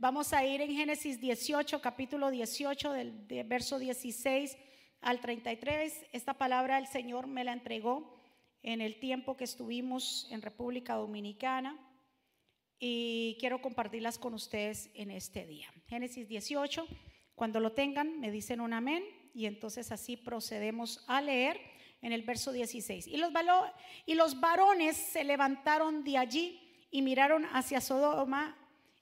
Vamos a ir en Génesis 18, capítulo 18, del, verso 16 al 33. Esta palabra el Señor me la entregó en el tiempo que estuvimos en República Dominicana y quiero compartirlas con ustedes en este día. Génesis 18, cuando lo tengan, me dicen un amén y entonces así procedemos a leer en el verso 16. Y los, y los varones se levantaron de allí y miraron hacia Sodoma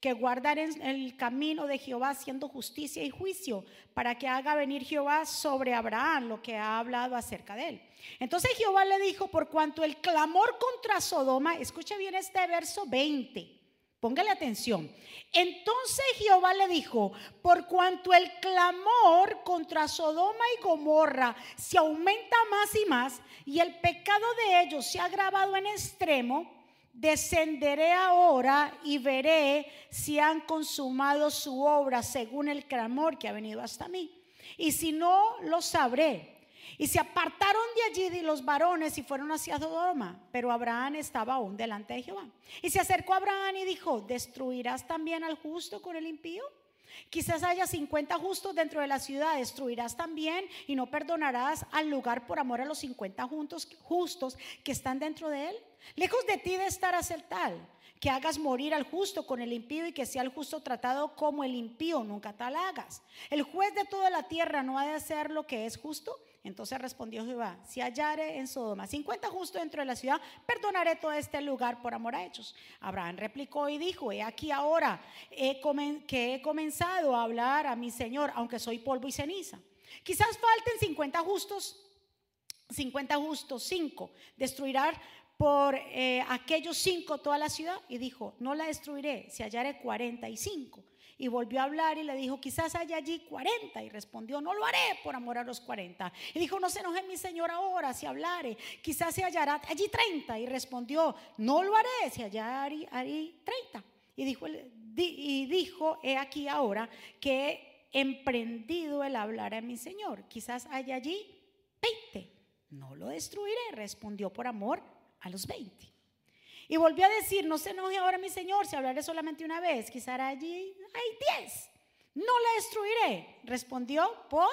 que guardar en el camino de Jehová haciendo justicia y juicio, para que haga venir Jehová sobre Abraham lo que ha hablado acerca de él. Entonces Jehová le dijo, por cuanto el clamor contra Sodoma, escuche bien este verso 20, póngale atención. Entonces Jehová le dijo, por cuanto el clamor contra Sodoma y Gomorra se aumenta más y más, y el pecado de ellos se ha agravado en extremo, descenderé ahora y veré si han consumado su obra según el clamor que ha venido hasta mí. Y si no, lo sabré. Y se apartaron de allí de los varones y fueron hacia Sodoma, pero Abraham estaba aún delante de Jehová. Y se acercó a Abraham y dijo, ¿destruirás también al justo con el impío? Quizás haya 50 justos dentro de la ciudad, destruirás también y no perdonarás al lugar por amor a los 50 justos que están dentro de él. Lejos de ti de estar a tal, que hagas morir al justo con el impío y que sea el justo tratado como el impío, nunca tal hagas. El juez de toda la tierra no ha de hacer lo que es justo. Entonces respondió Jehová, si hallare en Sodoma 50 justos dentro de la ciudad, perdonaré todo este lugar por amor a ellos. Abraham replicó y dijo, he aquí ahora que he comenzado a hablar a mi Señor, aunque soy polvo y ceniza. Quizás falten 50 justos 50 justos, 5. Destruirá por eh, aquellos cinco toda la ciudad y dijo, no la destruiré si hallare 45. Y volvió a hablar y le dijo, quizás haya allí 40. Y respondió, no lo haré por amor a los 40. Y dijo, no se enoje mi Señor ahora si hablare, quizás se hallará allí 30. Y respondió, no lo haré si hallaré allí 30. Y dijo, y dijo, he aquí ahora que he emprendido el hablar a mi Señor. Quizás haya allí 20. No lo destruiré, respondió por amor a los 20. Y volvió a decir, no se enoje ahora mi Señor, si hablaré solamente una vez, quizá allí hay 10. No la destruiré, respondió por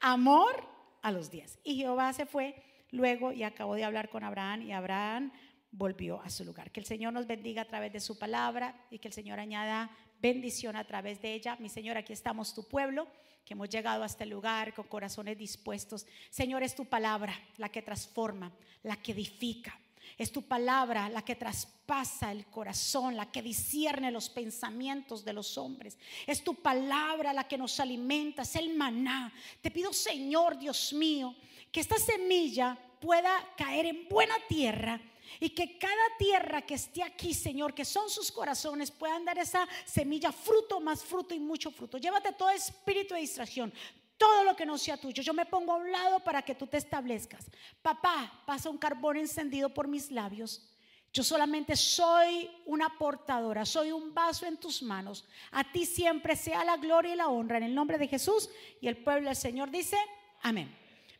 amor a los 10. Y Jehová se fue luego y acabó de hablar con Abraham y Abraham volvió a su lugar. Que el Señor nos bendiga a través de su palabra y que el Señor añada bendición a través de ella. Mi Señor, aquí estamos tu pueblo, que hemos llegado a este lugar con corazones dispuestos. Señor, es tu palabra la que transforma, la que edifica. Es tu palabra la que traspasa el corazón, la que discierne los pensamientos de los hombres. Es tu palabra la que nos alimenta, es el maná. Te pido, Señor Dios mío, que esta semilla pueda caer en buena tierra y que cada tierra que esté aquí, Señor, que son sus corazones, puedan dar esa semilla, fruto más fruto y mucho fruto. Llévate todo espíritu de distracción, todo lo que no sea tuyo. Yo me pongo a un lado para que tú te establezcas. Papá, pasa un carbón encendido por mis labios. Yo solamente soy una portadora, soy un vaso en tus manos. A ti siempre sea la gloria y la honra en el nombre de Jesús. Y el pueblo del Señor dice, amén.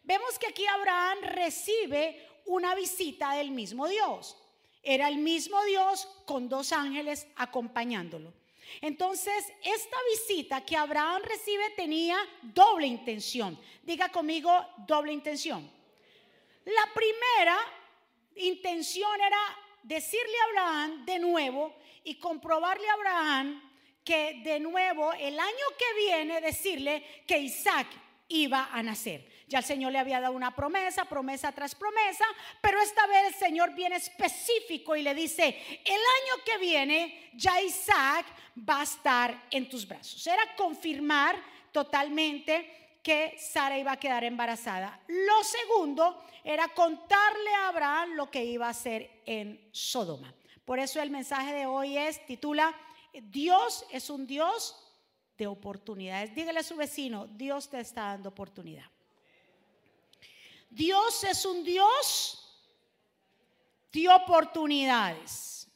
Vemos que aquí Abraham recibe una visita del mismo Dios. Era el mismo Dios con dos ángeles acompañándolo. Entonces, esta visita que Abraham recibe tenía doble intención. Diga conmigo, doble intención. La primera intención era decirle a Abraham de nuevo y comprobarle a Abraham que de nuevo el año que viene decirle que Isaac iba a nacer. Ya el Señor le había dado una promesa, promesa tras promesa, pero esta vez el Señor viene específico y le dice, el año que viene ya Isaac va a estar en tus brazos. Era confirmar totalmente que Sara iba a quedar embarazada. Lo segundo era contarle a Abraham lo que iba a hacer en Sodoma. Por eso el mensaje de hoy es, titula, Dios es un Dios de oportunidades. Dígale a su vecino, Dios te está dando oportunidad. Dios es un Dios de oportunidades.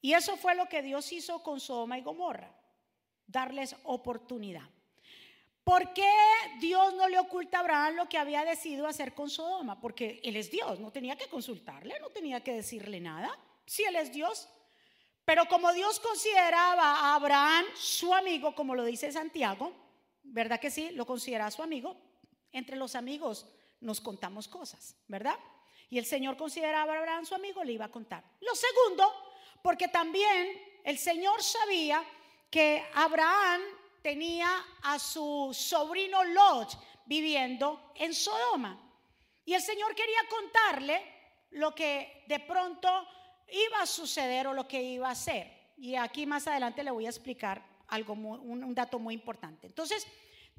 Y eso fue lo que Dios hizo con Sodoma y Gomorra, darles oportunidad. ¿Por qué Dios no le oculta a Abraham lo que había decidido hacer con Sodoma? Porque Él es Dios, no tenía que consultarle, no tenía que decirle nada. Si Él es Dios. Pero como Dios consideraba a Abraham su amigo, como lo dice Santiago, ¿verdad que sí? Lo considera su amigo. Entre los amigos nos contamos cosas, ¿verdad? Y el Señor consideraba a Abraham su amigo, le iba a contar. Lo segundo, porque también el Señor sabía que Abraham tenía a su sobrino Lot viviendo en Sodoma. Y el Señor quería contarle lo que de pronto iba a suceder o lo que iba a hacer. Y aquí más adelante le voy a explicar algo, un, dato muy importante. Entonces,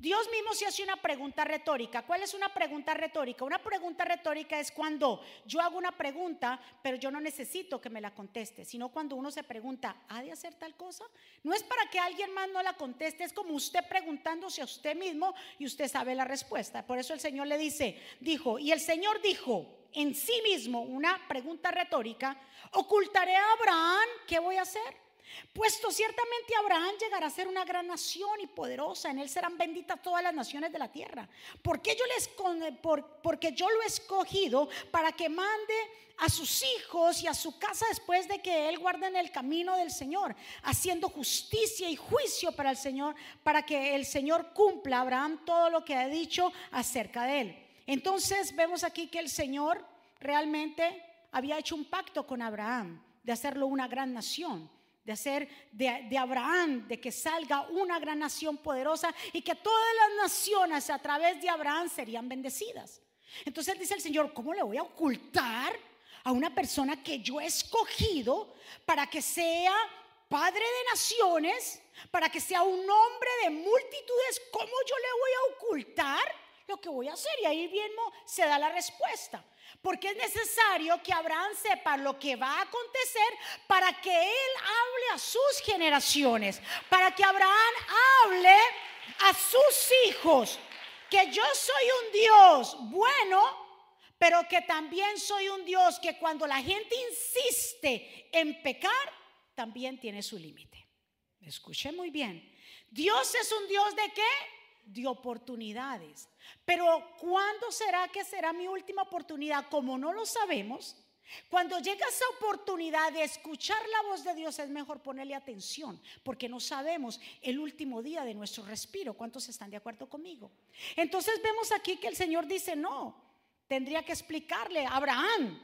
Dios mismo se hace una pregunta retórica. ¿Cuál es una pregunta retórica? Una pregunta retórica es cuando yo hago una pregunta, pero yo no necesito que me la conteste, sino cuando uno se pregunta, ¿ha de hacer tal cosa? No es para que alguien más no la conteste, es como usted preguntándose a usted mismo y usted sabe la respuesta. Por eso el Señor le dice, dijo, y el Señor dijo en sí mismo una pregunta retórica, ¿ocultaré a Abraham qué voy a hacer? Puesto ciertamente Abraham llegará a ser una gran nación y poderosa, en él serán benditas todas las naciones de la tierra. Porque yo, les, porque yo lo he escogido para que mande a sus hijos y a su casa después de que él guarde en el camino del Señor, haciendo justicia y juicio para el Señor, para que el Señor cumpla a Abraham todo lo que ha dicho acerca de él. Entonces vemos aquí que el Señor realmente había hecho un pacto con Abraham de hacerlo una gran nación de hacer de, Abraham, de que salga una gran nación poderosa y que todas las naciones a través de Abraham serían bendecidas. Entonces dice el Señor, ¿cómo le voy a ocultar a una persona que yo he escogido para que sea padre de naciones, para que sea un hombre de multitudes? ¿Cómo yo le voy a ocultar lo que voy a hacer? Y ahí mismo se da la respuesta. Porque es necesario que Abraham sepa lo que va a acontecer para que él hable a sus generaciones, para que Abraham hable a sus hijos, que yo soy un Dios bueno, pero que también soy un Dios que cuando la gente insiste en pecar, también tiene su límite. Escuche muy bien. Dios es un Dios de qué? De oportunidades. Pero ¿cuándo será que será mi última oportunidad? Como no lo sabemos, cuando llega esa oportunidad de escuchar la voz de Dios es mejor ponerle atención, porque no sabemos el último día de nuestro respiro. ¿Cuántos están de acuerdo conmigo? Entonces vemos aquí que el Señor dice, no, tendría que explicarle a Abraham.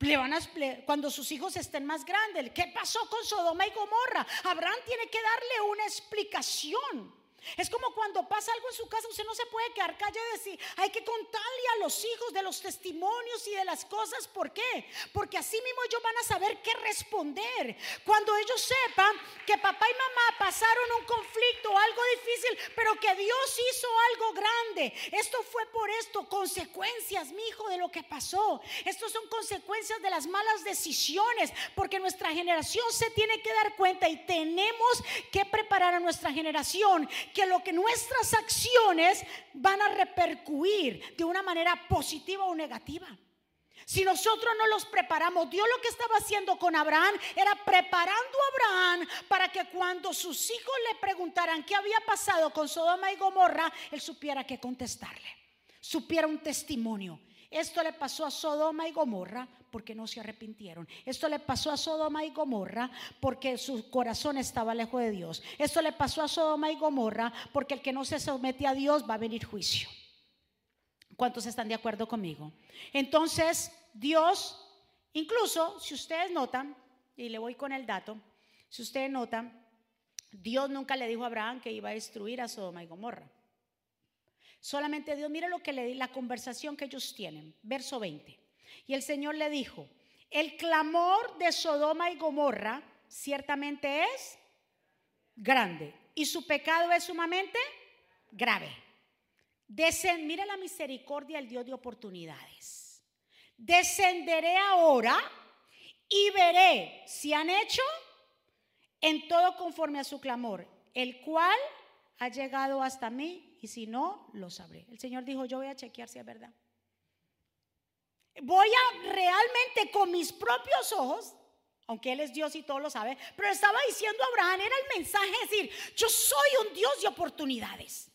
Le van a, cuando sus hijos estén más grandes, ¿qué pasó con Sodoma y Gomorra? Abraham tiene que darle una explicación. Es como cuando pasa algo en su casa, usted no se puede quedar callado y decir, hay que contarle a los hijos de los testimonios y de las cosas. ¿Por qué? Porque así mismo ellos van a saber qué responder. Cuando ellos sepan que papá y mamá pasaron un conflicto, algo difícil, pero que Dios hizo algo grande. Esto fue por esto, consecuencias, mi hijo, de lo que pasó. Estos son consecuencias de las malas decisiones, porque nuestra generación se tiene que dar cuenta y tenemos que preparar a nuestra generación que lo que nuestras acciones van a repercutir de una manera positiva o negativa. Si nosotros no los preparamos, Dios lo que estaba haciendo con Abraham era preparando a Abraham para que cuando sus hijos le preguntaran qué había pasado con Sodoma y Gomorra, él supiera qué contestarle, supiera un testimonio. Esto le pasó a Sodoma y Gomorra porque no se arrepintieron. Esto le pasó a Sodoma y Gomorra porque su corazón estaba lejos de Dios. Esto le pasó a Sodoma y Gomorra porque el que no se somete a Dios va a venir juicio. ¿Cuántos están de acuerdo conmigo? Entonces, Dios, incluso si ustedes notan, y le voy con el dato, si ustedes notan, Dios nunca le dijo a Abraham que iba a destruir a Sodoma y Gomorra. Solamente Dios, mire lo que le di, la conversación que ellos tienen. Verso 20. Y el Señor le dijo, el clamor de Sodoma y Gomorra ciertamente es grande y su pecado es sumamente grave. Desen, mira la misericordia del Dios de oportunidades. Descenderé ahora y veré si han hecho en todo conforme a su clamor, el cual ha llegado hasta mí y si no, lo sabré. El Señor dijo, yo voy a chequear si es verdad. Voy a realmente con mis propios ojos aunque Él es Dios y todo lo sabe, pero estaba diciendo Abraham, era el mensaje decir, yo soy un Dios de oportunidades.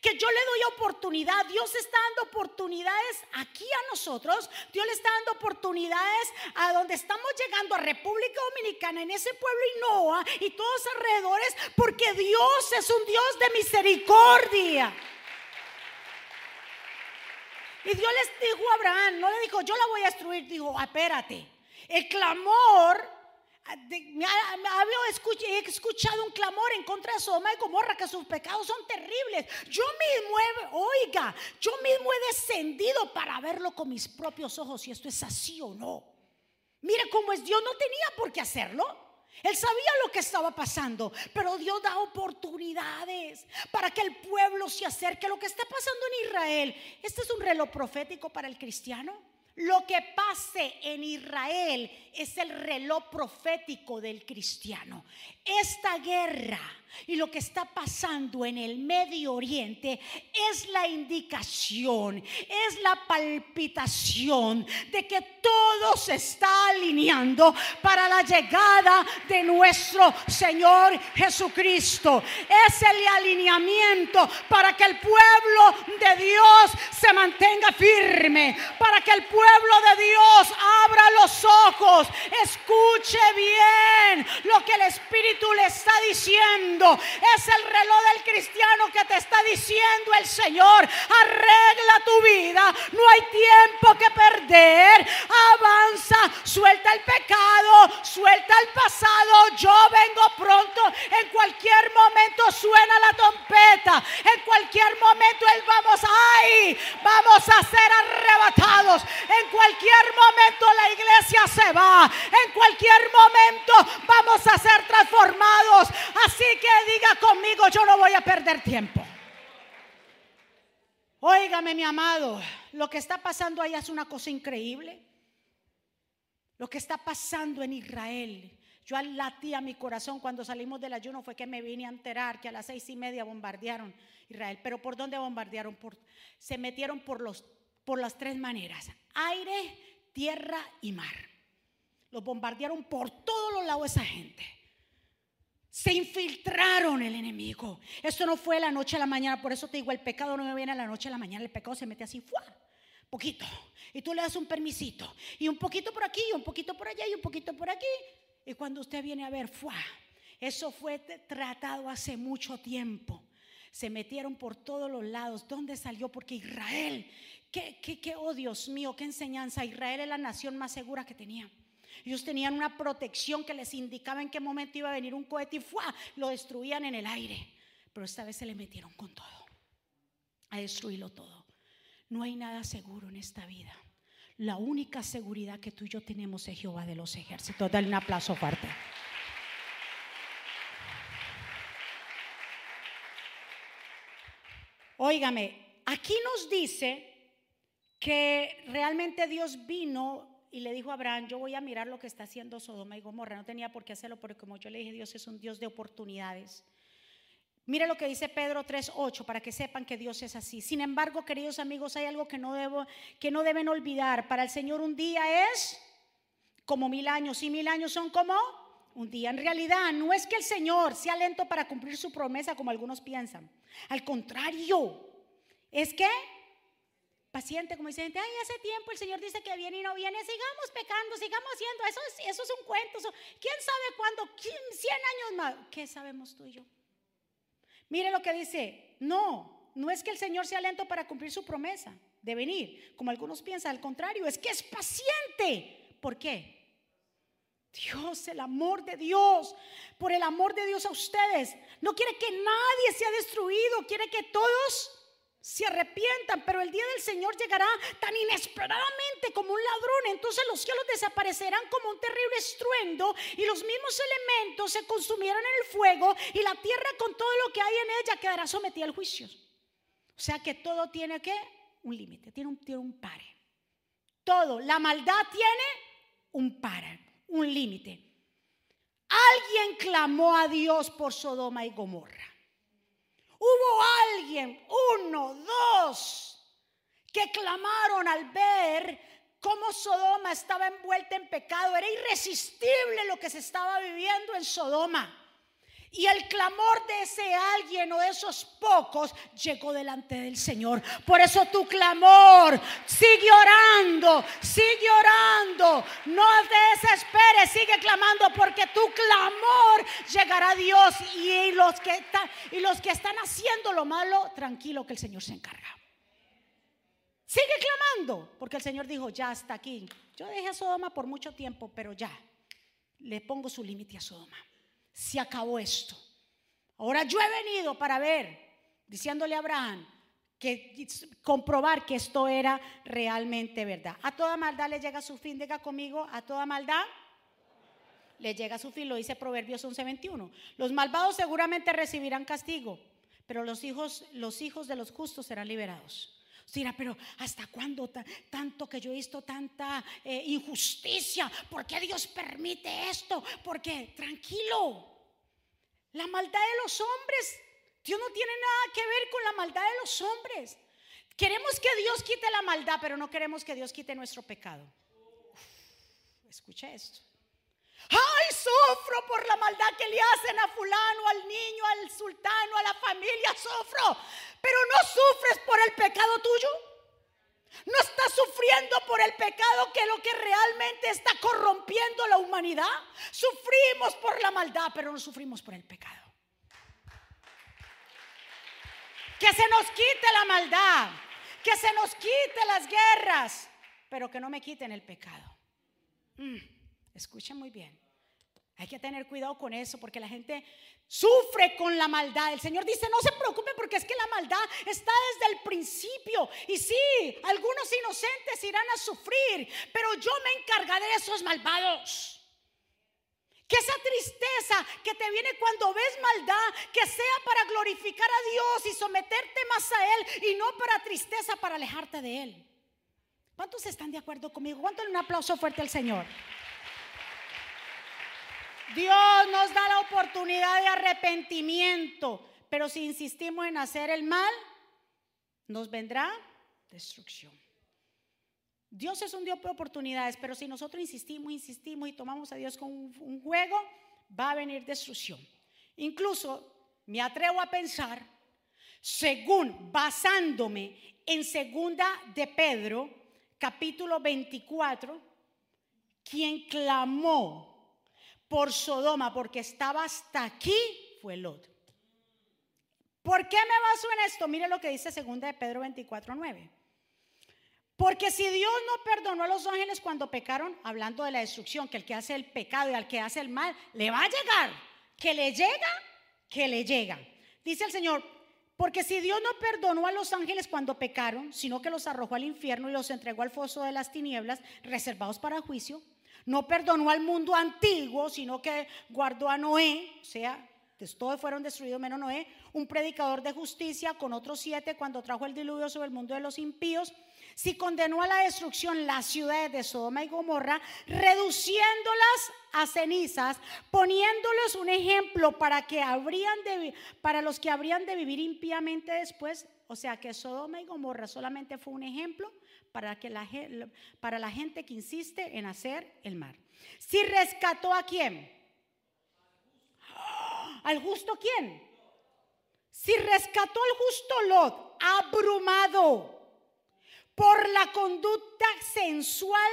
Que yo le doy oportunidad, Dios está dando oportunidades aquí a nosotros, Dios le está dando oportunidades a donde estamos llegando a República Dominicana, en ese pueblo Inoa y todos alrededores, porque Dios es un Dios de misericordia. Y Dios les dijo a Abraham, no le dijo, yo la voy a destruir, dijo, espérate. El clamor, he escuchado un clamor en contra de Sodoma y Gomorra, que sus pecados son terribles. Yo mismo, he, oiga, yo mismo he descendido para verlo con mis propios ojos, si esto es así o no. Mire cómo es Dios, no tenía por qué hacerlo. Él sabía lo que estaba pasando, pero Dios da oportunidades para que el pueblo se acerque. Lo que está pasando en Israel, este es un reloj profético para el cristiano. Lo que pase en Israel es el reloj profético del cristiano. Esta guerra y lo que está pasando en el Medio Oriente es la indicación, es la palpitación de que todo se está alineando para la llegada de nuestro Señor Jesucristo. Es el alineamiento para que el pueblo de Dios se mantenga firme, para que el pueblo de Dios abra los ojos, escuche bien lo que el Espíritu le está diciendo es el reloj del cristiano que te está diciendo el Señor. Arregla tu vida. No hay tiempo que perder. Avanza. Suelta el pecado. Suelta el pasado. Yo vengo pronto. En cualquier momento suena la trompeta. En cualquier momento Él vamos. ¡Ay! Vamos a ser arrebatados. En cualquier momento la iglesia se va. En cualquier momento vamos a ser transformados. Así que diga conmigo, yo no voy a perder tiempo. Óigame, mi amado, lo que está pasando allá es una cosa increíble. Lo que está pasando en Israel. Yo latí a mi corazón cuando salimos del ayuno fue que me vine a enterar que a las seis y media bombardearon Israel. Pero ¿por dónde bombardearon? Por, se metieron por, los, por las tres maneras. Aire, tierra y mar. Los bombardearon por todos los lados esa gente. Se infiltraron el enemigo. Esto no fue la noche a la mañana. Por eso te digo, el pecado no me viene a la noche a la mañana. El pecado se mete así, ¡fua! Poquito. Y tú le das un permisito. Y un poquito por aquí, y un poquito por allá, y un poquito por aquí. Y cuando usted viene a ver, ¡fua! Eso fue tratado hace mucho tiempo. Se metieron por todos los lados. ¿Dónde salió? Porque Israel, qué, qué, qué, oh Dios mío, qué enseñanza. Israel es la nación más segura que tenía. Ellos tenían una protección que les indicaba en qué momento iba a venir un cohete y ¡fua! lo destruían en el aire. Pero esta vez se le metieron con todo, a destruirlo todo. No hay nada seguro en esta vida. La única seguridad que tú y yo tenemos es Jehová de los ejércitos. Dale un aplauso fuerte. Óigame, aquí nos dice que realmente Dios vino y le dijo a Abraham, yo voy a mirar lo que está haciendo Sodoma y Gomorra. No tenía por qué hacerlo porque como yo le dije, Dios es un Dios de oportunidades. Mire lo que dice Pedro 3:8 para que sepan que Dios es así. Sin embargo, queridos amigos, hay algo que no debo que no deben olvidar. Para el Señor un día es como mil años y mil años son como un día. En realidad, no es que el Señor sea lento para cumplir su promesa como algunos piensan. Al contrario, es que paciente, como dice gente, ay, hace tiempo el Señor dice que viene y no viene, sigamos pecando, sigamos haciendo, eso es, eso es un cuento, ¿quién sabe cuándo? 100 años más, ¿qué sabemos tú y yo? Mire lo que dice, no, no es que el Señor sea lento para cumplir su promesa de venir, como algunos piensan, al contrario, es que es paciente. ¿Por qué? Dios, el amor de Dios, por el amor de Dios a ustedes, no quiere que nadie sea destruido, quiere que todos se arrepientan, pero el día del Señor llegará tan inesperadamente como un ladrón. Entonces los cielos desaparecerán como un terrible estruendo y los mismos elementos se consumirán en el fuego y la tierra con todo lo que hay en ella quedará sometida al juicio. O sea que todo tiene que un límite, tiene un, tiene un pare. Todo, la maldad tiene un pare, un límite. Alguien clamó a Dios por Sodoma y Gomorra. Hubo alguien, uno, dos, que clamaron al ver cómo Sodoma estaba envuelta en pecado. Era irresistible lo que se estaba viviendo en Sodoma. Y el clamor de ese alguien o de esos pocos llegó delante del Señor. Por eso tu clamor, sigue orando, sigue orando. No desesperes, sigue clamando porque tu clamor llegará a Dios. Y los que, están, y los que están haciendo lo malo, tranquilo que el Señor se encarga. Sigue clamando, porque el Señor dijo, ya está aquí. Yo dejé a Sodoma por mucho tiempo, pero ya le pongo su límite a Sodoma se acabó esto. Ahora yo he venido para ver, diciéndole a Abraham, que comprobar que esto era realmente verdad. A toda maldad le llega su fin, diga conmigo, a toda maldad le llega su fin, lo dice Proverbios 11:21. Los malvados seguramente recibirán castigo, pero los hijos, los hijos de los justos serán liberados. Dirá, pero ¿hasta cuándo tanto que yo he visto tanta eh, injusticia? ¿Por qué Dios permite esto? Porque tranquilo, la maldad de los hombres, Dios no tiene nada que ver con la maldad de los hombres. Queremos que Dios quite la maldad, pero no queremos que Dios quite nuestro pecado. escucha esto. Ay, sufro por la maldad que le hacen a fulano, al niño, al sultano, a la familia, sufro. Pero no sufres por el pecado tuyo. No estás sufriendo por el pecado que lo que realmente está corrompiendo la humanidad. Sufrimos por la maldad, pero no sufrimos por el pecado. Que se nos quite la maldad, que se nos quite las guerras, pero que no me quiten el pecado. Mm, escuchen muy bien. Hay que tener cuidado con eso porque la gente sufre con la maldad. El Señor dice, no se preocupe porque es que la maldad está desde el principio. Y sí, algunos inocentes irán a sufrir, pero yo me encargaré de esos malvados. Que esa tristeza que te viene cuando ves maldad, que sea para glorificar a Dios y someterte más a Él y no para tristeza, para alejarte de Él. ¿Cuántos están de acuerdo conmigo? ¿Cuánto un aplauso fuerte al Señor? Dios nos da la oportunidad de arrepentimiento, pero si insistimos en hacer el mal, nos vendrá destrucción. Dios es un Dios de oportunidades, pero si nosotros insistimos, insistimos y tomamos a Dios como un, juego, va a venir destrucción. Incluso me atrevo a pensar, según basándome en segunda de Pedro, capítulo 24, quien clamó por Sodoma, porque estaba hasta aquí, fue Lot. ¿Por qué me baso en esto? Mire lo que dice 2 de Pedro 24, 9. Porque si Dios no perdonó a los ángeles cuando pecaron, hablando de la destrucción, que el que hace el pecado y al que hace el mal, le va a llegar. Que le llega, que le llega. Dice el Señor, porque si Dios no perdonó a los ángeles cuando pecaron, sino que los arrojó al infierno y los entregó al foso de las tinieblas, reservados para juicio, no perdonó al mundo antiguo, sino que guardó a Noé, o sea, todos fueron destruidos menos Noé, un predicador de justicia con otros siete cuando trajo el diluvio sobre el mundo de los impíos. Si condenó a la destrucción las ciudades de Sodoma y Gomorra, reduciéndolas a cenizas, poniéndoles un ejemplo para, que habrían de, para los que habrían de vivir impíamente después, o sea que Sodoma y Gomorra solamente fue un ejemplo para, que la, para la gente que insiste en hacer el mal. Si rescató a quién? ¿Al justo quién? Si rescató al justo Lot, abrumado por la conducta sensual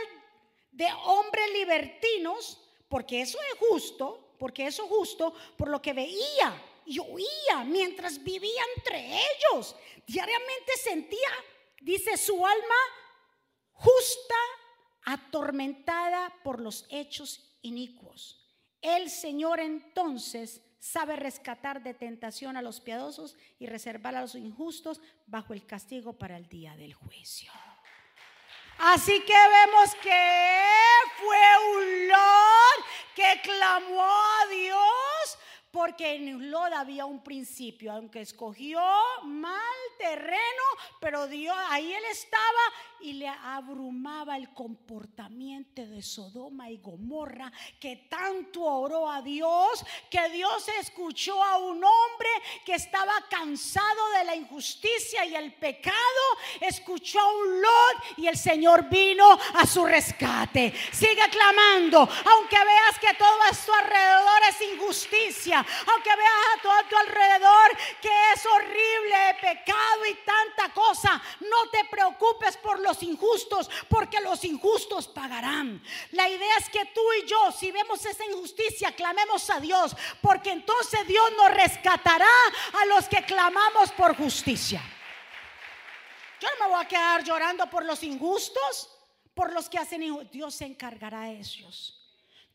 de hombres libertinos, porque eso es justo, porque eso es justo, por lo que veía y oía mientras vivía entre ellos. Diariamente sentía, dice su alma, justa, atormentada por los hechos inicuos. El Señor entonces sabe rescatar de tentación a los piadosos y reservar a los injustos bajo el castigo para el día del juicio. Así que vemos que fue un Lord que clamó a Dios porque en Lot había un principio, aunque escogió mal terreno, pero Dios, ahí él estaba y le abrumaba el comportamiento de Sodoma y Gomorra, que tanto oró a Dios, que Dios escuchó a un hombre que estaba cansado de la injusticia y el pecado, escuchó a un Lot y el Señor vino a su rescate. Sigue clamando, aunque veas que todo a tu alrededor es injusticia, aunque veas a todo a tu alrededor que es horrible pecado y tanta cosa, no te preocupes por los injustos, porque los injustos pagarán. La idea es que tú y yo, si vemos esa injusticia, clamemos a Dios, porque entonces Dios nos rescatará a los que clamamos por justicia. Yo no me voy a quedar llorando por los injustos, por los que hacen injustos. Dios se encargará de ellos.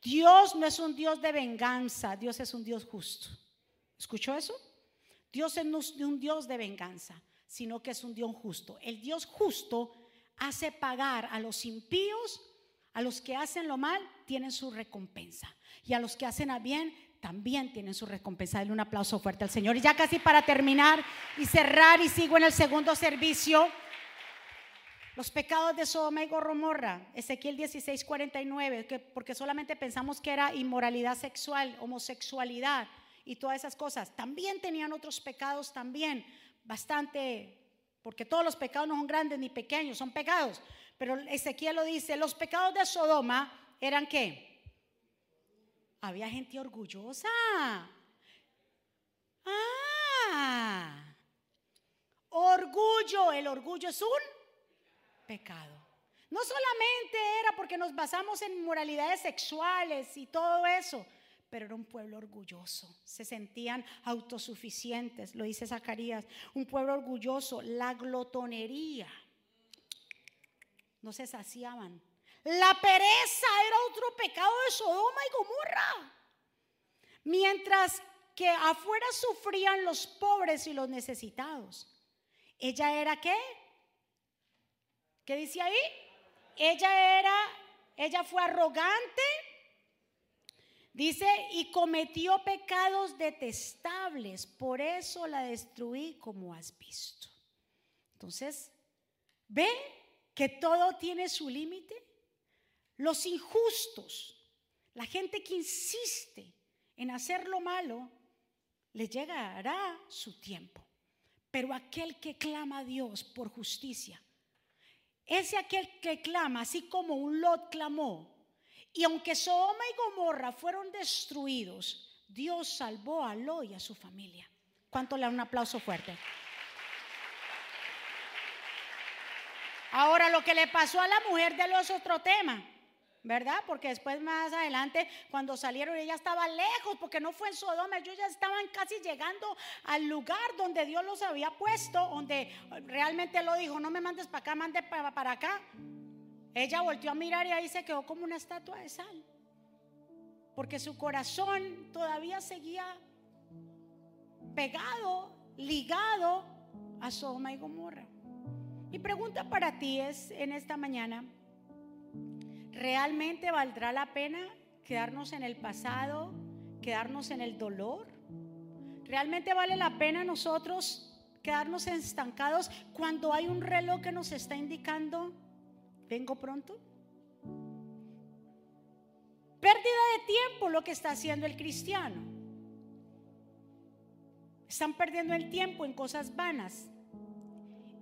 Dios no es un Dios de venganza, Dios es un Dios justo. ¿Escuchó eso? Dios no es un Dios de venganza, sino que es un Dios justo. El Dios justo hace pagar a los impíos, a los que hacen lo mal, tienen su recompensa. Y a los que hacen a bien, también tienen su recompensa. Denle un aplauso fuerte al Señor. Y ya casi para terminar y cerrar y sigo en el segundo servicio. Los pecados de Sodoma y Gomorra, Ezequiel 16, 49, que porque solamente pensamos que era inmoralidad sexual, homosexualidad y todas esas cosas. También tenían otros pecados también, bastante, porque todos los pecados no son grandes ni pequeños, son pecados. Pero Ezequiel lo dice, los pecados de Sodoma eran qué? Había gente orgullosa. Ah, orgullo, el orgullo es un pecado. No solamente era porque nos basamos en moralidades sexuales y todo eso, pero era un pueblo orgulloso. Se sentían autosuficientes, lo dice Zacarías. Un pueblo orgulloso, la glotonería. No se saciaban. La pereza era otro pecado de Sodoma y Gomorra. Mientras que afuera sufrían los pobres y los necesitados. ¿Ella era qué? ¿Qué dice ahí? Ella era, ella fue arrogante, dice, y cometió pecados detestables, por eso la destruí como has visto. Entonces, ¿ve que todo tiene su límite? Los injustos, la gente que insiste en hacer lo malo, le llegará su tiempo. Pero aquel que clama a Dios por justicia, ese aquel que clama, así como un Lot clamó. Y aunque Sodoma y Gomorra fueron destruidos, Dios salvó a Lot y a su familia. ¿Cuánto le da un aplauso fuerte? Ahora lo que le pasó a la mujer de los otro tema. ¿verdad? Porque después más adelante, cuando salieron, ella estaba lejos, porque no fue en Sodoma, ellos ya estaban casi llegando al lugar donde Dios los había puesto, donde realmente lo dijo, no me mandes para acá, mande para acá. Ella volvió a mirar y ahí se quedó como una estatua de sal, porque su corazón todavía seguía pegado, ligado a Sodoma y Gomorra. Mi pregunta para ti es en esta mañana, ¿Realmente valdrá la pena quedarnos en el pasado, quedarnos en el dolor? ¿Realmente vale la pena nosotros quedarnos estancados cuando hay un reloj que nos está indicando, vengo pronto? Pérdida de tiempo lo que está haciendo el cristiano. Están perdiendo el tiempo en cosas vanas,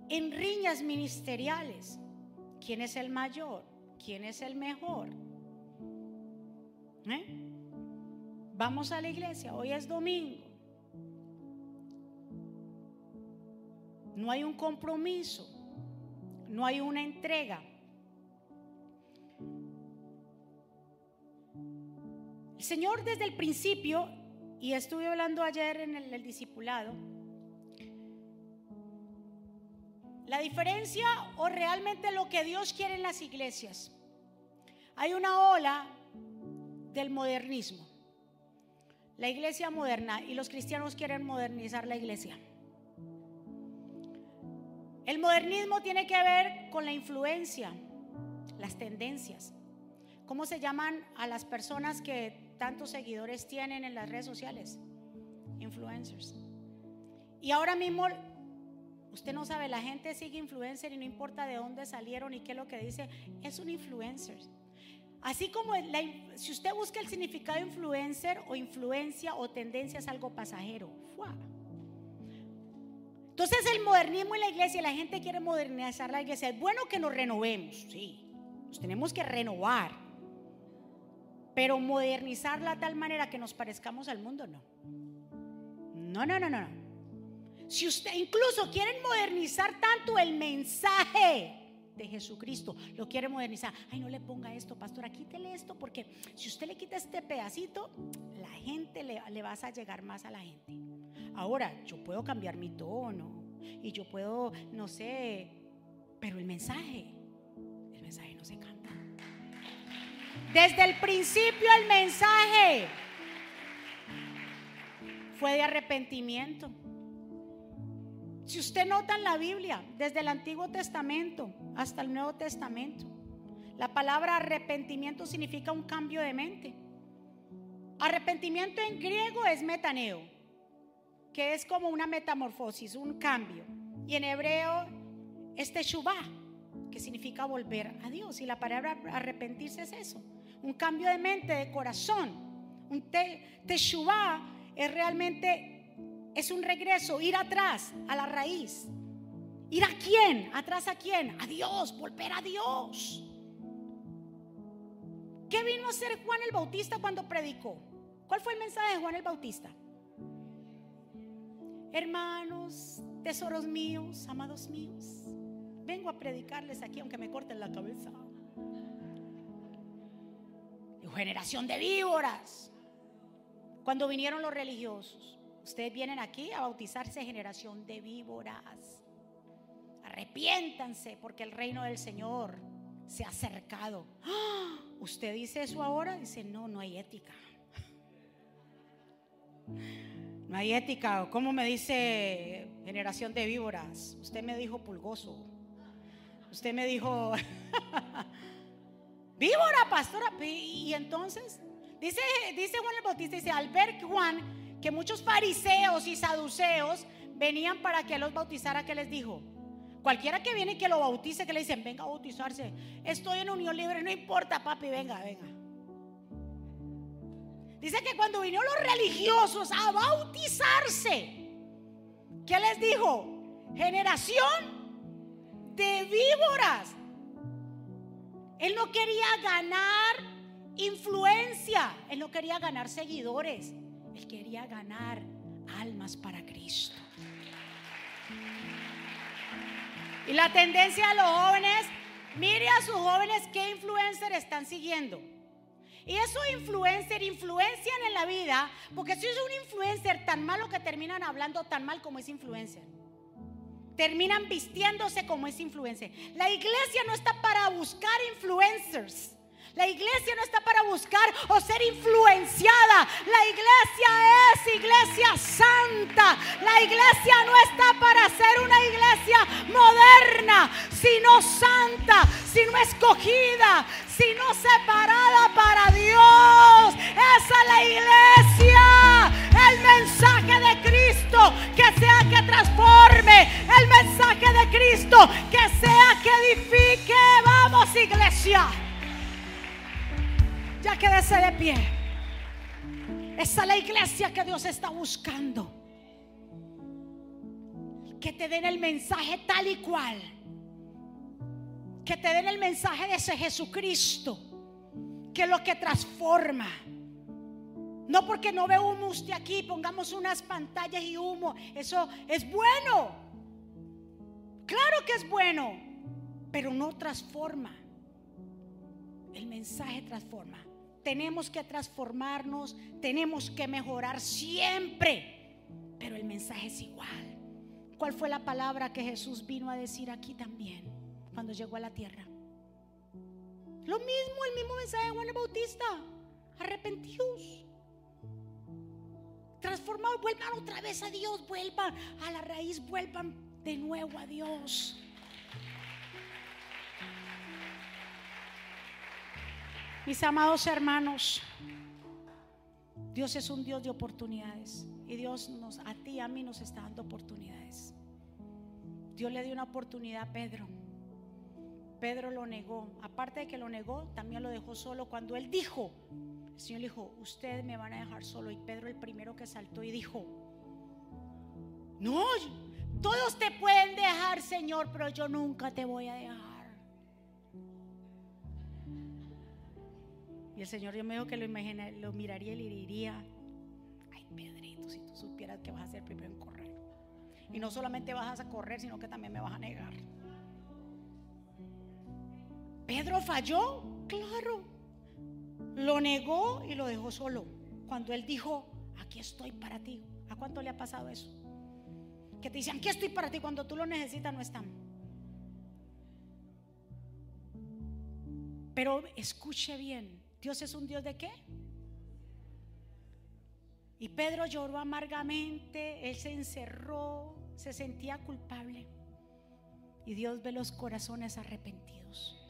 en riñas ministeriales. ¿Quién es el mayor? quién es el mejor. ¿Eh? Vamos a la iglesia, hoy es domingo. No hay un compromiso, no hay una entrega. El Señor desde el principio, y estuve hablando ayer en el, discipulado, la diferencia o realmente lo que Dios quiere en las iglesias. Hay una ola del modernismo. La iglesia moderna y los cristianos quieren modernizar la iglesia. El modernismo tiene que ver con la influencia, las tendencias. ¿Cómo se llaman a las personas que tantos seguidores tienen en las redes sociales? Influencers. Y ahora mismo, usted no sabe, la gente sigue influencer y no importa de dónde salieron y qué es lo que dice, es un influencer. Así como si usted busca el significado influencer o influencia o tendencia es algo pasajero. Entonces el modernismo en la iglesia, la gente quiere modernizar la iglesia. Es bueno que nos renovemos, sí. Nos tenemos que renovar. Pero modernizarla de tal manera que nos parezcamos al mundo, no. No, no, no, no. Si usted incluso quieren modernizar tanto el mensaje de Jesucristo, lo quiere modernizar. Ay, no le ponga esto, pastora, quítele esto, porque si usted le quita este pedacito, la gente le, le vas a llegar más a la gente. Ahora, yo puedo cambiar mi tono y yo puedo, no sé, pero el mensaje, el mensaje no se cambia. Desde el principio el mensaje fue de arrepentimiento. Si usted nota en la Biblia, desde el Antiguo Testamento hasta el Nuevo Testamento, la palabra arrepentimiento significa un cambio de mente. Arrepentimiento en griego es metaneo, que es como una metamorfosis, un cambio. Y en hebreo es teshuvah, que significa volver a Dios. Y la palabra arrepentirse es eso, un cambio de mente, de corazón. Un teshuvah es realmente es un regreso, ir atrás, a la raíz. ¿Ir a quién? ¿Atrás a quién? A Dios, volver a Dios. ¿Qué vino a hacer Juan el Bautista cuando predicó? ¿Cuál fue el mensaje de Juan el Bautista? Hermanos, tesoros míos, amados míos, vengo a predicarles aquí aunque me corten la cabeza. Generación de víboras. Cuando vinieron los religiosos, Ustedes vienen aquí a bautizarse generación de víboras. Arrepiéntanse porque el reino del Señor se ha acercado. ¿Usted dice eso ahora? Dice, no, no hay ética. No hay ética. ¿Cómo me dice generación de víboras? Usted me dijo pulgoso. Usted me dijo, víbora, pastora. Y entonces, dice, dice Juan el Bautista, dice, al ver Juan que muchos fariseos y saduceos venían para que los bautizara, que les dijo? Cualquiera que viene y que lo bautice, que le dicen, venga a bautizarse. Estoy en unión libre, no importa, papi, venga, venga. Dice que cuando vinieron los religiosos a bautizarse, ¿qué les dijo? Generación de víboras. Él no quería ganar influencia, él no quería ganar seguidores. Él quería ganar almas para Cristo. Y la tendencia de los jóvenes, mire a sus jóvenes qué influencer están siguiendo. Y esos influencer influencian en la vida, porque si es un influencer tan malo que terminan hablando tan mal como es influencer. Terminan vistiéndose como es influencer. La iglesia no está para buscar influencers. La iglesia no está para buscar o ser influenciada. La iglesia es iglesia santa. La iglesia no está para ser una iglesia moderna, sino santa, sino escogida, sino separada para Dios. Esa es la iglesia. El mensaje de Cristo que sea que transforme. El mensaje de Cristo que sea que edifique. Vamos iglesia. Ya quédese de pie. Esa es la iglesia que Dios está buscando. Que te den el mensaje tal y cual. Que te den el mensaje de ese Jesucristo. Que es lo que transforma. No porque no ve humo usted aquí, pongamos unas pantallas y humo. Eso es bueno. Claro que es bueno. Pero no transforma. El mensaje transforma tenemos que transformarnos, tenemos que mejorar siempre, pero el mensaje es igual. ¿Cuál fue la palabra que Jesús vino a decir aquí también cuando llegó a la tierra? Lo mismo, el mismo mensaje de Juan el Bautista. Arrepentidos. Transformados, vuelvan otra vez a Dios, vuelvan a la raíz, vuelvan de nuevo a Dios. Mis amados hermanos, Dios es un Dios de oportunidades y Dios nos a ti y a mí nos está dando oportunidades. Dios le dio una oportunidad a Pedro. Pedro lo negó. Aparte de que lo negó, también lo dejó solo cuando él dijo, el Señor le dijo, ustedes me van a dejar solo. Y Pedro el primero que saltó y dijo, no, todos te pueden dejar, Señor, pero yo nunca te voy a dejar. Y el Señor yo me dijo que lo, lo miraría y le diría, ay Pedrito, si tú supieras que vas a hacer primero en correr. Y no solamente vas a correr, sino que también me vas a negar. Pedro falló, claro. Lo negó y lo dejó solo. Cuando él dijo, aquí estoy para ti. ¿A cuánto le ha pasado eso? Que te dicen, aquí estoy para ti. Cuando tú lo necesitas no están. Pero escuche bien, Dios es un Dios de qué? Y Pedro lloró amargamente, él se encerró, se sentía culpable. Y Dios ve los corazones arrepentidos.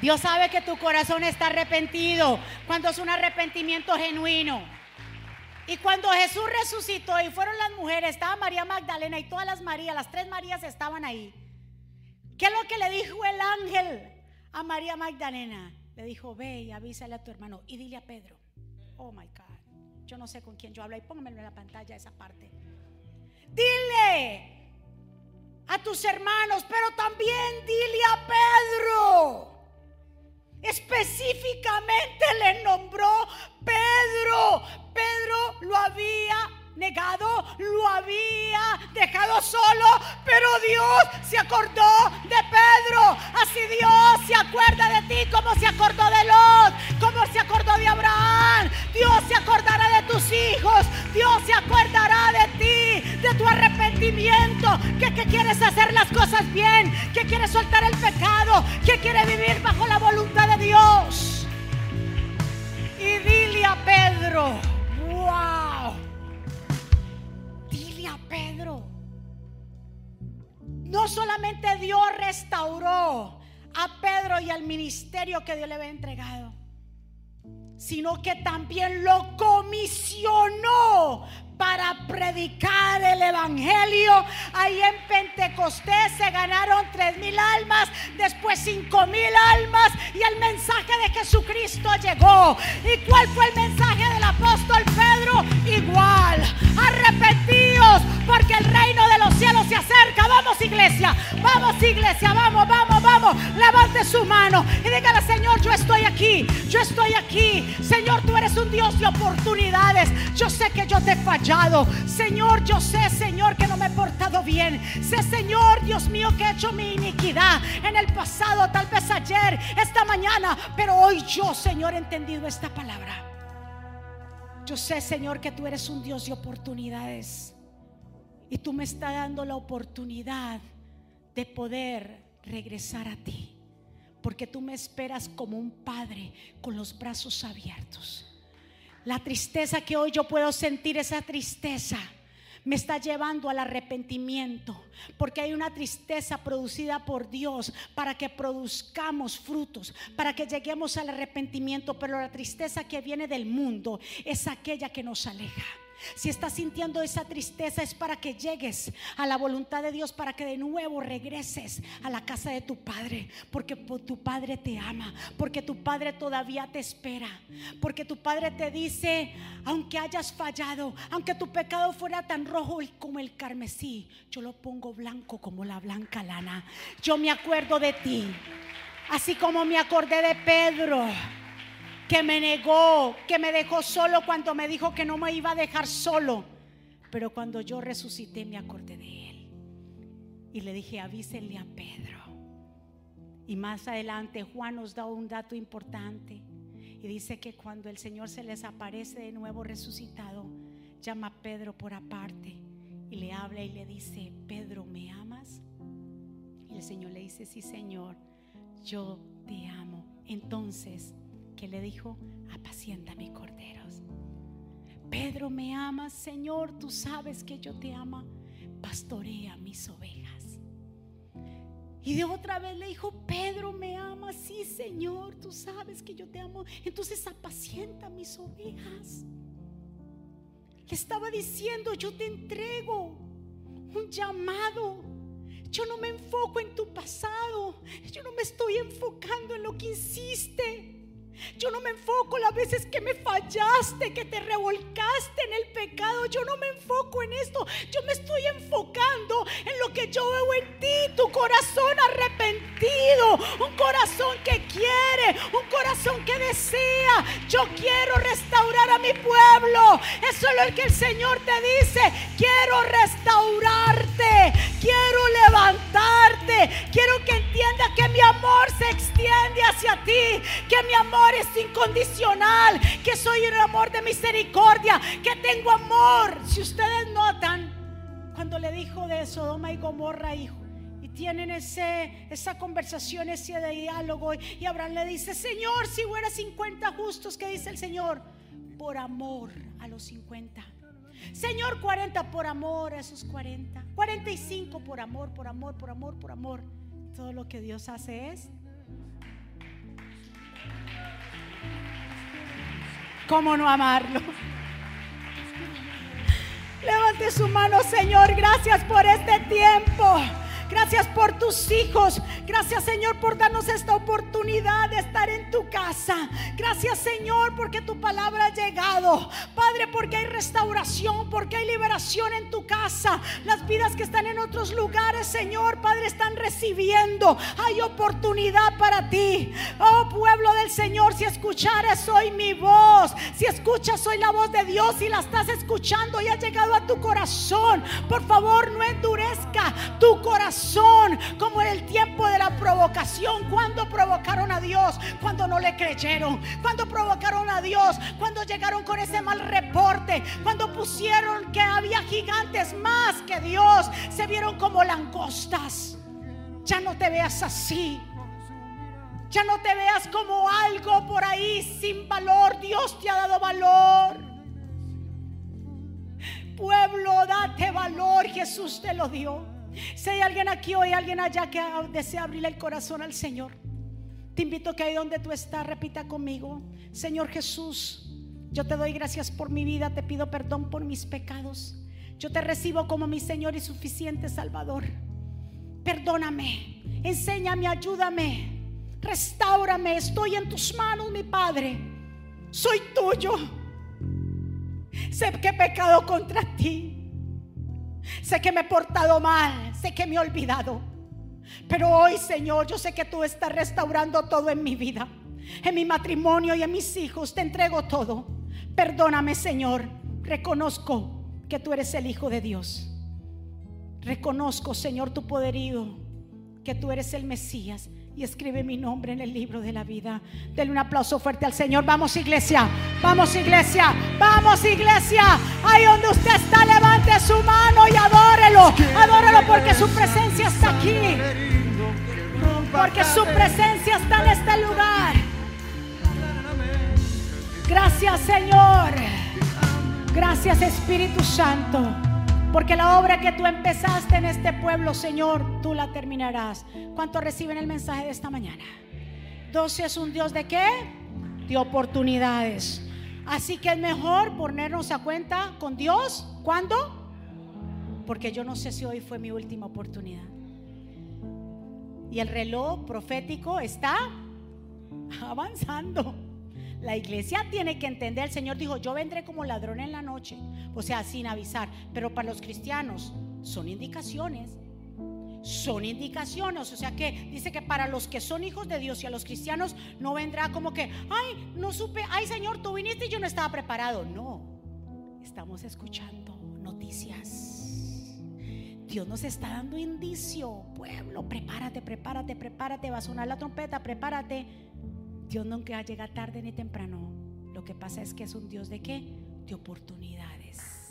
Dios sabe que tu corazón está arrepentido cuando es un arrepentimiento genuino. Y cuando Jesús resucitó y fueron las mujeres, estaba María Magdalena y todas las Marías, las tres Marías estaban ahí. ¿Qué es lo que le dijo el ángel a María Magdalena? Le dijo, ve y avísale a tu hermano y dile a Pedro. Oh my God, yo no sé con quién yo hablo y póngamelo en la pantalla esa parte. Dile a tus hermanos, pero también dile a Pedro Específicamente le nombró Pedro. Pedro lo había negado, lo había dejado solo, pero Dios se acordó de Pedro. Así Dios se acuerda de ti como se acordó de Lot, como se acordó de Abraham. Dios se acordará de tus hijos, Dios se acordará de ti, de tu arrepentimiento, que, que quieres hacer las cosas bien, que quieres soltar el pecado, que quieres vivir bajo la voluntad de Dios. Y dile a Pedro, wow No solamente Dios restauró a Pedro y al ministerio que Dios le había entregado, sino que también lo comisionó para predicar el Evangelio. Ahí en Pentecostés se ganaron tres mil almas, después cinco mil almas y el mensaje de Jesucristo llegó. ¿Y cuál fue el mensaje del apóstol Pedro? Igual, arrepentidos porque el reino cielos se acerca. Vamos iglesia, vamos iglesia, vamos, vamos, vamos. Levante su mano y dígale Señor, yo estoy aquí, yo estoy aquí. Señor, tú eres un Dios de oportunidades. Yo sé que yo te he fallado. Señor, yo sé, Señor, que no me he portado bien. Sé, Señor, Dios mío, que he hecho mi iniquidad en el pasado, tal vez ayer, esta mañana. Pero hoy yo, Señor, he entendido esta palabra. Yo sé, Señor, que tú eres un Dios de oportunidades. Y tú me estás dando la oportunidad de poder regresar a ti. Porque tú me esperas como un padre con los brazos abiertos. La tristeza que hoy yo puedo sentir, esa tristeza me está llevando al arrepentimiento, porque hay una tristeza producida por Dios para que produzcamos frutos, para que lleguemos al arrepentimiento, pero la tristeza que viene del mundo es aquella que nos aleja. Si estás sintiendo esa tristeza es para que llegues a la voluntad de Dios, para que de nuevo regreses a la casa de tu Padre, porque tu Padre te ama, porque tu Padre todavía te espera, porque tu Padre te dice, aunque hayas fallado, aunque tu pecado fuera tan rojo como el carmesí, yo lo pongo blanco como la blanca lana. Yo me acuerdo de ti, así como me acordé de Pedro que me negó, que me dejó solo cuando me dijo que no me iba a dejar solo. Pero cuando yo resucité me acordé de él. Y le dije, avísenle a Pedro. Y más adelante Juan nos da un dato importante. Y dice que cuando el Señor se les aparece de nuevo resucitado, llama a Pedro por aparte y le habla y le dice, Pedro, ¿me amas? Y el Señor le dice, sí, Señor, yo te amo. Entonces que le dijo, apacienta mis corderos. Pedro, me amas, Señor, tú sabes que yo te amo, pastorea mis ovejas. Y de otra vez le dijo, Pedro, ¿me ama? Sí, Señor, tú sabes que yo te amo. Entonces apacienta mis ovejas. Le estaba diciendo, yo te entrego un llamado. Yo no me enfoco en tu pasado. Yo no me estoy enfocando en lo que hiciste. Yo no me enfoco las veces que me fallaste, que te revolcaste en el pecado. Yo no me enfoco en esto. Yo me estoy enfocando en lo que yo veo en ti. Tu corazón arrepentido. Un corazón que quiere. Un corazón que desea. Yo quiero restaurar a mi pueblo. Eso es lo que el Señor te dice. Quiero restaurarte. Quiero levantarte. Quiero que entiendas que mi amor se extiende hacia ti. Que mi amor es incondicional, que soy un amor de misericordia, que tengo amor. Si ustedes notan, cuando le dijo de Sodoma y Gomorra, hijo, y tienen ese, esa conversación, ese diálogo, y Abraham le dice, Señor, si hubiera 50 justos, ¿qué dice el Señor? Por amor a los 50. Señor, 40 por amor a esos 40. 45 por amor, por amor, por amor, por amor. Todo lo que Dios hace es ¿Cómo no amarlo? Levante su mano, Señor. Gracias por este tiempo. Gracias por tus hijos. Gracias Señor por darnos esta oportunidad de estar en tu casa. Gracias Señor porque tu palabra ha llegado. Padre, porque hay restauración, porque hay liberación en tu casa. Las vidas que están en otros lugares, Señor, Padre, están recibiendo. Hay oportunidad para ti. Oh pueblo del Señor, si escuchares hoy mi voz, si escuchas hoy la voz de Dios y la estás escuchando y ha llegado a tu corazón, por favor no endurezca tu corazón como en el tiempo de la provocación. Cuando provocaron a Dios, cuando no le creyeron, cuando provocaron a Dios, cuando llegaron con ese mal reporte, cuando pusieron que había gigantes más que Dios, se vieron como langostas. Ya no te veas así. Ya no te veas como algo por ahí sin valor. Dios te ha dado valor. Pueblo, date valor. Jesús te lo dio. Si hay alguien aquí o hay alguien allá que desea abrirle el corazón al Señor, te invito que ahí donde tú estás repita conmigo, Señor Jesús, yo te doy gracias por mi vida, te pido perdón por mis pecados. Yo te recibo como mi Señor y suficiente Salvador. Perdóname, enséñame, ayúdame, restaurame. Estoy en tus manos, mi Padre. Soy tuyo. Sé que he pecado contra ti. Sé que me he portado mal, sé que me he olvidado. Pero hoy, Señor, yo sé que tú estás restaurando todo en mi vida, en mi matrimonio y en mis hijos. Te entrego todo. Perdóname, Señor. Reconozco que tú eres el Hijo de Dios. Reconozco, Señor, tu poderío, que tú eres el Mesías y escribe mi nombre en el libro de la vida. Denle un aplauso fuerte al Señor. Vamos iglesia, vamos iglesia, vamos iglesia. Ahí donde usted está, levante su mano y adórelo. Adórelo porque su presencia está aquí. Porque su presencia está en este lugar. Gracias Señor. Gracias Espíritu Santo. Porque la obra que tú empezaste en este pueblo, Señor, tú la terminarás. ¿Cuántos reciben el mensaje de esta mañana? Dios es un Dios de qué? De oportunidades. Así que es mejor ponernos a cuenta con Dios. ¿Cuándo? Porque yo no sé si hoy fue mi última oportunidad. Y el reloj profético está avanzando. La iglesia tiene que entender, el Señor dijo, yo vendré como ladrón en la noche, o sea, sin avisar, pero para los cristianos son indicaciones. Son indicaciones, o sea que dice que para los que son hijos de Dios y a los cristianos no vendrá como que, ay, no supe, ay Señor, tú viniste y yo no estaba preparado. No, estamos escuchando noticias. Dios nos está dando indicio, pueblo, prepárate, prepárate, prepárate, va a sonar la trompeta, prepárate Dios nunca llega tarde ni temprano. Lo que pasa es que es un Dios de qué? De oportunidades.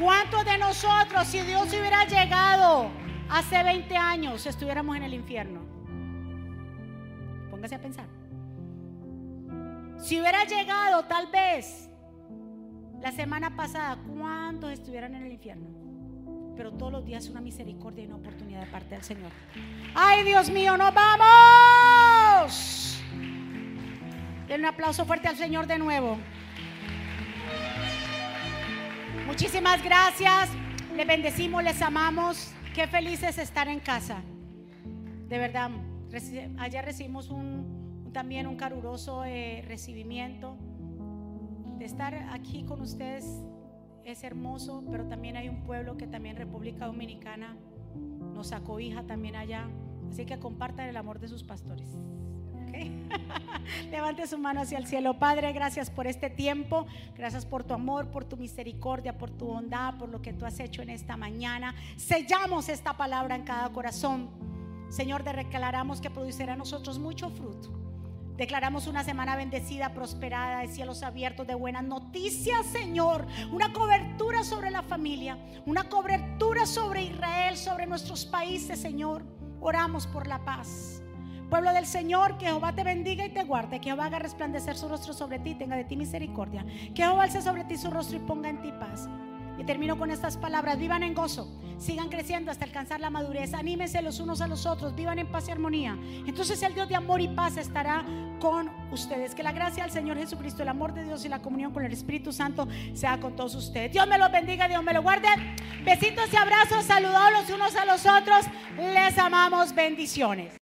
¿Cuántos de nosotros, si Dios hubiera llegado hace 20 años, estuviéramos en el infierno? Póngase a pensar. Si hubiera llegado tal vez la semana pasada, ¿cuántos estuvieran en el infierno? Pero todos los días una misericordia y una oportunidad de parte del Señor. Ay, Dios mío, nos vamos. Den un aplauso fuerte al Señor de nuevo. Muchísimas gracias. Les bendecimos, les amamos. Qué felices estar en casa. De verdad, ayer recibimos también un caruroso eh, recibimiento. De estar aquí con ustedes es hermoso, pero también hay un pueblo que también República Dominicana nos acobija también allá. Así que compartan el amor de sus pastores. Levante su mano hacia el cielo. Padre, gracias por este tiempo. Gracias por tu amor, por tu misericordia, por tu bondad, por lo que tú has hecho en esta mañana. Sellamos esta palabra en cada corazón. Señor, declaramos que producirá a nosotros mucho fruto. Declaramos una semana bendecida, prosperada, de cielos abiertos, de buenas noticias, Señor. Una cobertura sobre la familia, una cobertura sobre Israel, sobre nuestros países, Señor. Oramos por la paz. Pueblo del Señor, que Jehová te bendiga y te guarde, que Jehová haga resplandecer su rostro sobre ti, tenga de ti misericordia, que Jehová alce sobre ti su rostro y ponga en ti paz. Termino con estas palabras, vivan en gozo, sigan creciendo hasta alcanzar la madurez, anímense los unos a los otros, vivan en paz y armonía. Entonces el Dios de amor y paz estará con ustedes. Que la gracia del Señor Jesucristo, el amor de Dios y la comunión con el Espíritu Santo sea con todos ustedes. Dios me los bendiga, Dios me lo guarde. Besitos y abrazos, saludados los unos a los otros. Les amamos, bendiciones.